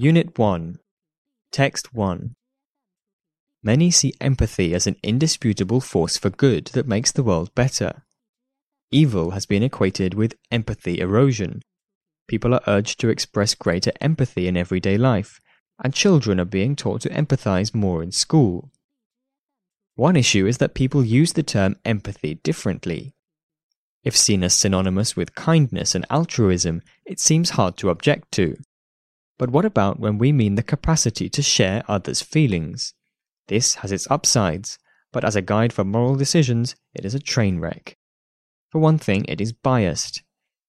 Unit 1 Text 1 Many see empathy as an indisputable force for good that makes the world better. Evil has been equated with empathy erosion. People are urged to express greater empathy in everyday life, and children are being taught to empathize more in school. One issue is that people use the term empathy differently. If seen as synonymous with kindness and altruism, it seems hard to object to. But what about when we mean the capacity to share others' feelings? This has its upsides, but as a guide for moral decisions, it is a train wreck. For one thing, it is biased.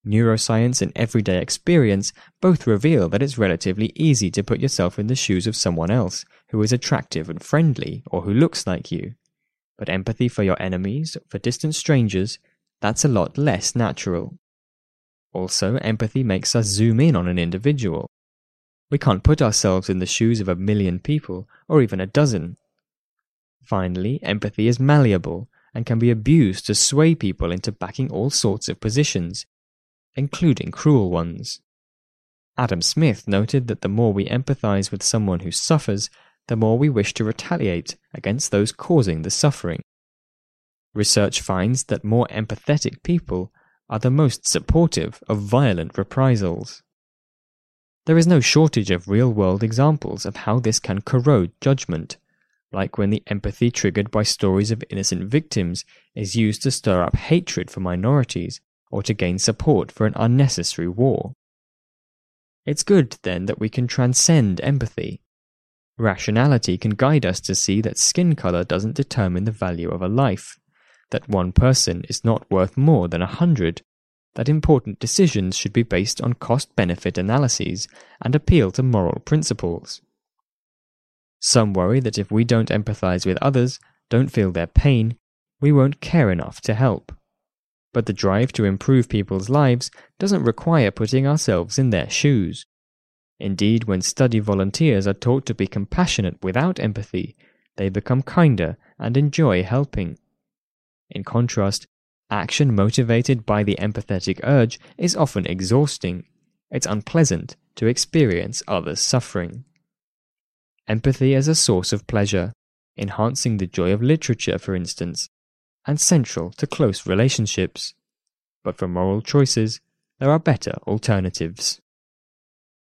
Neuroscience and everyday experience both reveal that it's relatively easy to put yourself in the shoes of someone else who is attractive and friendly or who looks like you. But empathy for your enemies, for distant strangers, that's a lot less natural. Also, empathy makes us zoom in on an individual. We can't put ourselves in the shoes of a million people, or even a dozen. Finally, empathy is malleable and can be abused to sway people into backing all sorts of positions, including cruel ones. Adam Smith noted that the more we empathize with someone who suffers, the more we wish to retaliate against those causing the suffering. Research finds that more empathetic people are the most supportive of violent reprisals. There is no shortage of real world examples of how this can corrode judgment, like when the empathy triggered by stories of innocent victims is used to stir up hatred for minorities or to gain support for an unnecessary war. It's good, then, that we can transcend empathy. Rationality can guide us to see that skin color doesn't determine the value of a life, that one person is not worth more than a hundred, that important decisions should be based on cost benefit analyses and appeal to moral principles. Some worry that if we don't empathize with others, don't feel their pain, we won't care enough to help. But the drive to improve people's lives doesn't require putting ourselves in their shoes. Indeed, when study volunteers are taught to be compassionate without empathy, they become kinder and enjoy helping. In contrast, Action motivated by the empathetic urge is often exhausting. It's unpleasant to experience others' suffering. Empathy as a source of pleasure, enhancing the joy of literature, for instance, and central to close relationships. But for moral choices, there are better alternatives.